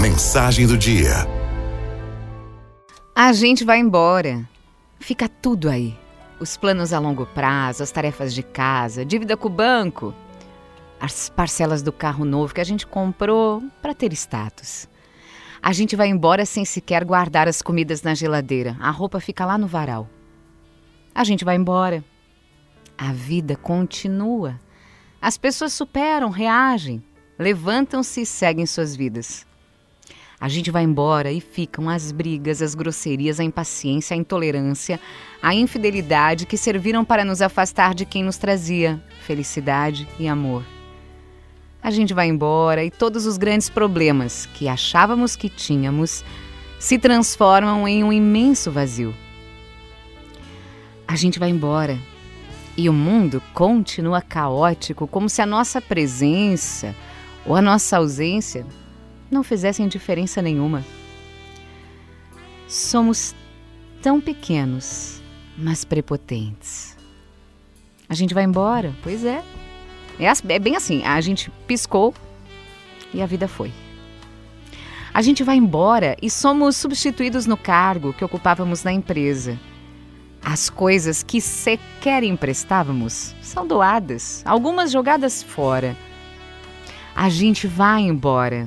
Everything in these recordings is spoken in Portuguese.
Mensagem do dia. A gente vai embora. Fica tudo aí. Os planos a longo prazo, as tarefas de casa, dívida com o banco, as parcelas do carro novo que a gente comprou para ter status. A gente vai embora sem sequer guardar as comidas na geladeira. A roupa fica lá no varal. A gente vai embora. A vida continua. As pessoas superam, reagem, levantam-se e seguem suas vidas. A gente vai embora e ficam as brigas, as grosserias, a impaciência, a intolerância, a infidelidade que serviram para nos afastar de quem nos trazia felicidade e amor. A gente vai embora e todos os grandes problemas que achávamos que tínhamos se transformam em um imenso vazio. A gente vai embora e o mundo continua caótico, como se a nossa presença ou a nossa ausência não fizessem diferença nenhuma. Somos tão pequenos, mas prepotentes. A gente vai embora, pois é. É, é bem assim, a gente piscou e a vida foi. A gente vai embora e somos substituídos no cargo que ocupávamos na empresa. As coisas que sequer emprestávamos são doadas, algumas jogadas fora. A gente vai embora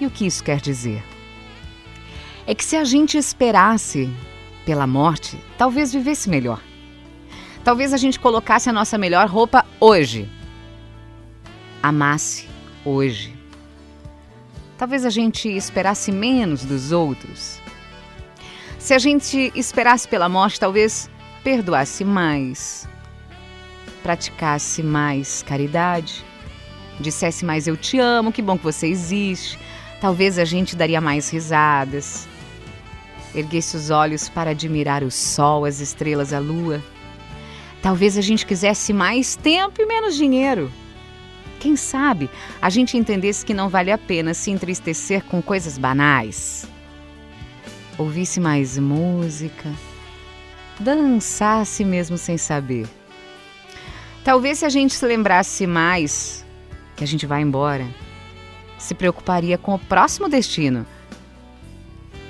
e o que isso quer dizer? É que se a gente esperasse pela morte, talvez vivesse melhor. Talvez a gente colocasse a nossa melhor roupa hoje. Amasse hoje. Talvez a gente esperasse menos dos outros. Se a gente esperasse pela morte, talvez perdoasse mais, praticasse mais caridade, dissesse mais eu te amo, que bom que você existe, Talvez a gente daria mais risadas, erguesse os olhos para admirar o sol, as estrelas, a lua. Talvez a gente quisesse mais tempo e menos dinheiro. Quem sabe a gente entendesse que não vale a pena se entristecer com coisas banais. Ouvisse mais música, dançasse mesmo sem saber. Talvez se a gente se lembrasse mais que a gente vai embora se preocuparia com o próximo destino.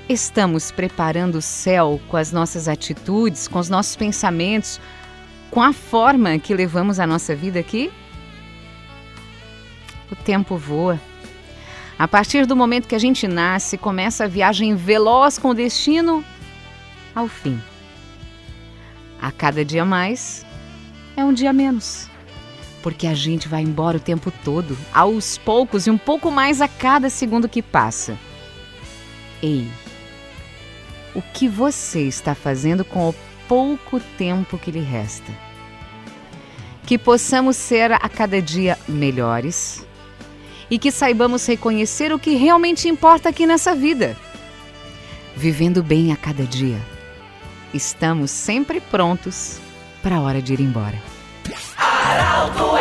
Estamos preparando o céu com as nossas atitudes, com os nossos pensamentos, com a forma que levamos a nossa vida aqui? O tempo voa. A partir do momento que a gente nasce, começa a viagem veloz com o destino ao fim. A cada dia mais é um dia menos porque a gente vai embora o tempo todo, aos poucos e um pouco mais a cada segundo que passa. Ei, o que você está fazendo com o pouco tempo que lhe resta? Que possamos ser a cada dia melhores e que saibamos reconhecer o que realmente importa aqui nessa vida. Vivendo bem a cada dia. Estamos sempre prontos para a hora de ir embora. Arauto